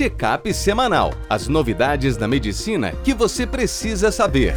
Check-up semanal. As novidades da medicina que você precisa saber.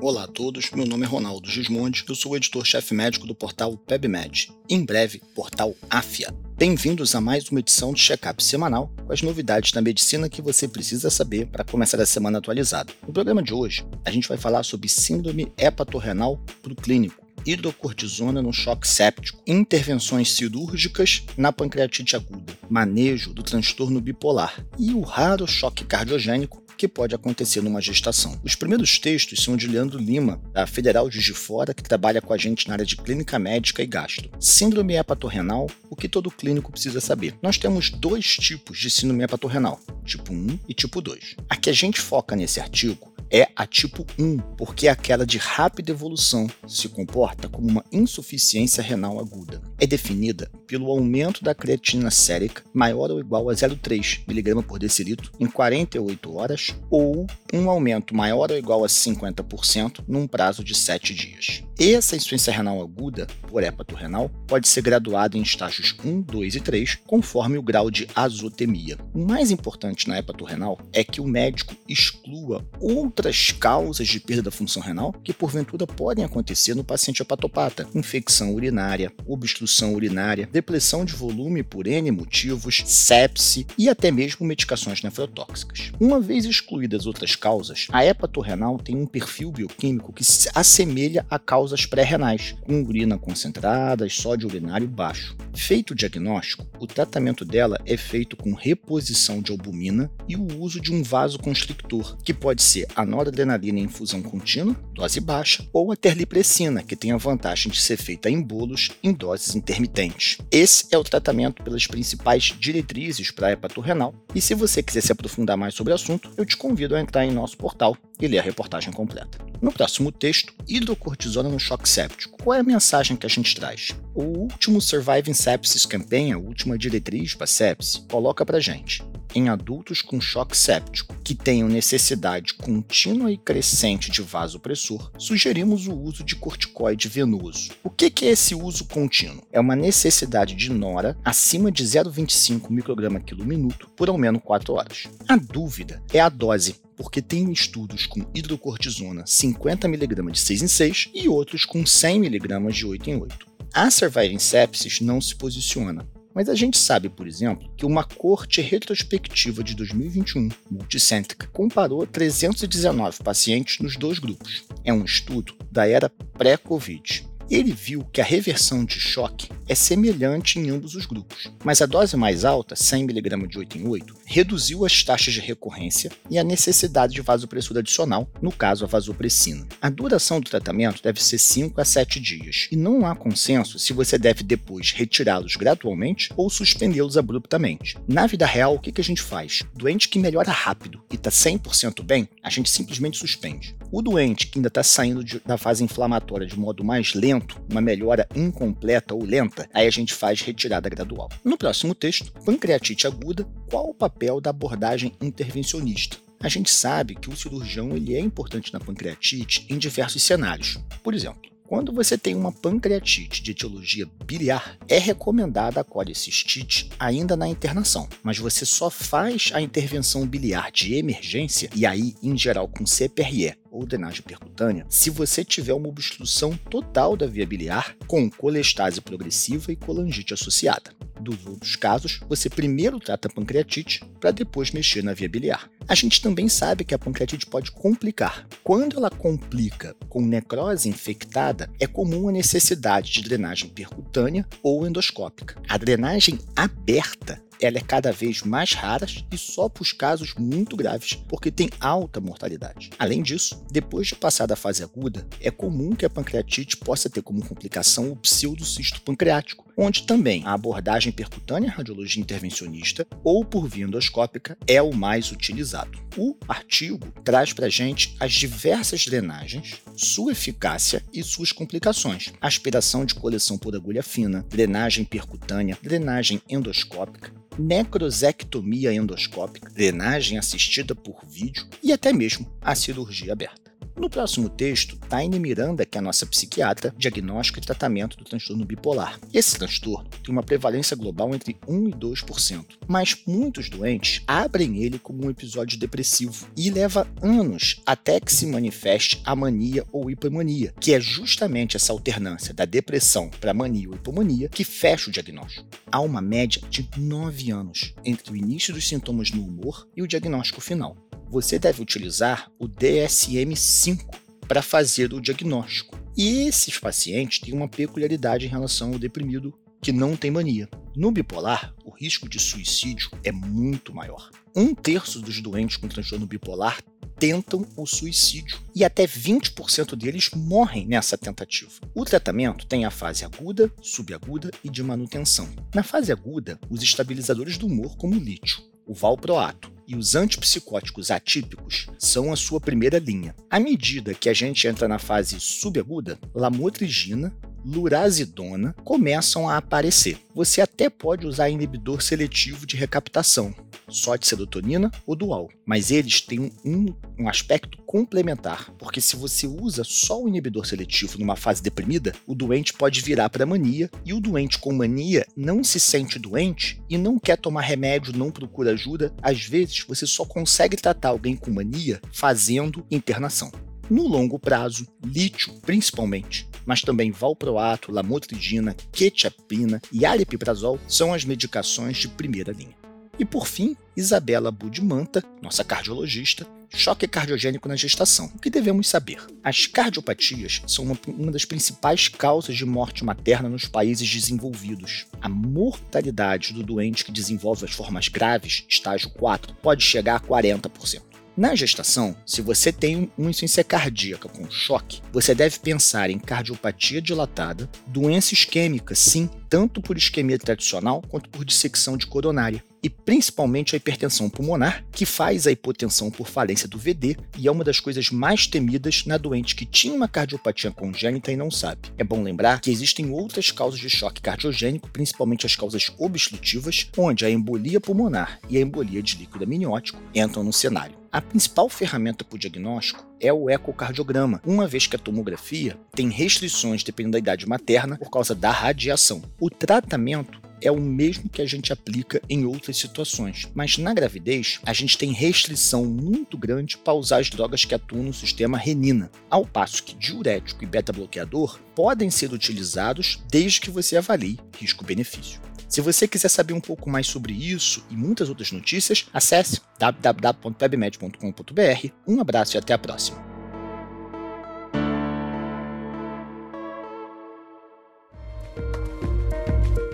Olá a todos, meu nome é Ronaldo Gismondi, eu sou editor-chefe médico do portal PebMed, em breve, portal Afia. Bem-vindos a mais uma edição de check-up semanal com as novidades da medicina que você precisa saber para começar a semana atualizada. No programa de hoje, a gente vai falar sobre síndrome hepatorrenal para o clínico, hidrocortisona no choque séptico, intervenções cirúrgicas na pancreatite aguda, manejo do transtorno bipolar e o raro choque cardiogênico que pode acontecer numa gestação. Os primeiros textos são de Leandro Lima, da Federal de Juiz de Fora, que trabalha com a gente na área de clínica médica e gasto. Síndrome hepatorrenal, o que todo clínico precisa saber. Nós temos dois tipos de síndrome hepatorrenal, tipo 1 e tipo 2. A que a gente foca nesse artigo é a tipo 1, porque aquela de rápida evolução, se comporta como uma insuficiência renal aguda. É definida pelo aumento da creatina sérica maior ou igual a 0,3 mg por decilitro em 48 horas ou um aumento maior ou igual a 50% num prazo de 7 dias. Essa insuficiência renal aguda, por hepatorrenal, pode ser graduada em estágios 1, 2 e 3, conforme o grau de azotemia. O mais importante na hepatorrenal é que o médico exclua outras causas de perda da função renal que porventura podem acontecer no paciente hepatopata: infecção urinária, obstrução urinária, depressão de volume por N motivos, sepse e até mesmo medicações nefrotóxicas. Uma vez excluídas outras causas, a hepatorrenal tem um perfil bioquímico que se assemelha a causa causas pré-renais, com urina concentrada e sódio urinário baixo. Feito o diagnóstico, o tratamento dela é feito com reposição de albumina e o uso de um vasoconstrictor, que pode ser a noradrenalina em infusão contínua, dose baixa, ou a terlipressina, que tem a vantagem de ser feita em bolos em doses intermitentes. Esse é o tratamento pelas principais diretrizes para a hepatorrenal, e se você quiser se aprofundar mais sobre o assunto, eu te convido a entrar em nosso portal e ler a reportagem completa. No próximo texto, hidrocortisona no choque séptico. Qual é a mensagem que a gente traz? O último Surviving Sepsis Campaign, a última diretriz para sepsis, coloca para gente em adultos com choque séptico que tenham necessidade contínua e crescente de vasopressor, sugerimos o uso de corticoide venoso. O que é esse uso contínuo? É uma necessidade de nora acima de 0,25 micrograma quilo minuto por ao menos 4 horas. A dúvida é a dose porque tem estudos com hidrocortisona 50mg de 6 em 6 e outros com 100mg de 8 em 8. A Surviving Sepsis não se posiciona, mas a gente sabe, por exemplo, que uma corte retrospectiva de 2021, multicêntrica, comparou 319 pacientes nos dois grupos. É um estudo da era pré-Covid. Ele viu que a reversão de choque é semelhante em ambos os grupos, mas a dose mais alta, 100mg de 8 em 8, reduziu as taxas de recorrência e a necessidade de vasopressura adicional, no caso a vasopressina. A duração do tratamento deve ser 5 a 7 dias, e não há consenso se você deve depois retirá-los gradualmente ou suspendê-los abruptamente. Na vida real, o que a gente faz? Doente que melhora rápido e está 100% bem, a gente simplesmente suspende. O doente que ainda está saindo de, da fase inflamatória de modo mais lento, uma melhora incompleta ou lenta, aí a gente faz retirada gradual. No próximo texto, pancreatite aguda, qual o papel da abordagem intervencionista? A gente sabe que o cirurgião ele é importante na pancreatite em diversos cenários. Por exemplo, quando você tem uma pancreatite de etiologia biliar, é recomendada a colecistite ainda na internação, mas você só faz a intervenção biliar de emergência, e aí, em geral, com CPRE ou drenagem percutânea, se você tiver uma obstrução total da via biliar com colestase progressiva e colangite associada. Dos outros casos, você primeiro trata a pancreatite para depois mexer na via biliar. A gente também sabe que a pancreatite pode complicar. Quando ela complica com necrose infectada, é comum a necessidade de drenagem percutânea ou endoscópica. A drenagem aberta ela é cada vez mais rara e só para os casos muito graves, porque tem alta mortalidade. Além disso, depois de passar da fase aguda, é comum que a pancreatite possa ter como complicação o pseudocisto pancreático, onde também a abordagem percutânea radiologia intervencionista ou por via endoscópica é o mais utilizado. O artigo traz para gente as diversas drenagens, sua eficácia e suas complicações. Aspiração de coleção por agulha fina, drenagem percutânea, drenagem endoscópica, necrosectomia endoscópica, drenagem assistida por vídeo e até mesmo a cirurgia aberta. No próximo texto, Taine Miranda, que é a nossa psiquiatra, diagnóstico e tratamento do transtorno bipolar. Esse transtorno tem uma prevalência global entre 1 e 2%, mas muitos doentes abrem ele como um episódio depressivo e leva anos até que se manifeste a mania ou hipomania, que é justamente essa alternância da depressão para mania ou hipomania que fecha o diagnóstico. Há uma média de 9 anos entre o início dos sintomas no humor e o diagnóstico final. Você deve utilizar o DSM-5 para fazer o diagnóstico. E esses pacientes têm uma peculiaridade em relação ao deprimido que não tem mania. No bipolar, o risco de suicídio é muito maior. Um terço dos doentes com transtorno bipolar tentam o suicídio e até 20% deles morrem nessa tentativa. O tratamento tem a fase aguda, subaguda e de manutenção. Na fase aguda, os estabilizadores do humor, como o lítio, o valproato e os antipsicóticos atípicos são a sua primeira linha. À medida que a gente entra na fase subaguda, lamotrigina, lurazidona começam a aparecer. Você até pode usar inibidor seletivo de recaptação, só de serotonina ou dual, mas eles têm um, um aspecto complementar, porque se você usa só o inibidor seletivo numa fase deprimida, o doente pode virar para mania e o doente com mania não se sente doente e não quer tomar remédio, não procura ajuda. Às vezes, você só consegue tratar alguém com mania fazendo internação. No longo prazo, lítio principalmente, mas também valproato, lamotrigina, quetiapina e aripiprazol são as medicações de primeira linha. E por fim, Isabela Budimanta, nossa cardiologista, choque cardiogênico na gestação. O que devemos saber? As cardiopatias são uma, uma, das principais causas de morte materna nos países desenvolvidos. A mortalidade do doente que desenvolve as formas graves, estágio 4, pode chegar a 40%. Na gestação, se você tem uma insuficiência cardíaca com choque, você deve pensar em cardiopatia dilatada, doença isquêmica, sim, tanto por isquemia tradicional quanto por dissecção de coronária, e principalmente a hipertensão pulmonar, que faz a hipotensão por falência do VD e é uma das coisas mais temidas na doente que tinha uma cardiopatia congênita e não sabe. É bom lembrar que existem outras causas de choque cardiogênico, principalmente as causas obstrutivas, onde a embolia pulmonar e a embolia de líquido amniótico entram no cenário. A principal ferramenta para o diagnóstico é o ecocardiograma, uma vez que a tomografia tem restrições dependendo da idade materna por causa da radiação. O tratamento é o mesmo que a gente aplica em outras situações, mas na gravidez a gente tem restrição muito grande para usar as drogas que atuam no sistema renina, ao passo que diurético e beta-bloqueador podem ser utilizados desde que você avalie risco-benefício. Se você quiser saber um pouco mais sobre isso e muitas outras notícias, acesse www.pebmed.com.br. Um abraço e até a próxima.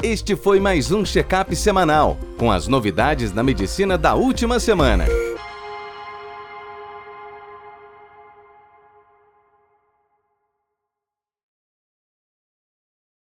Este foi mais um check-up semanal com as novidades da medicina da última semana.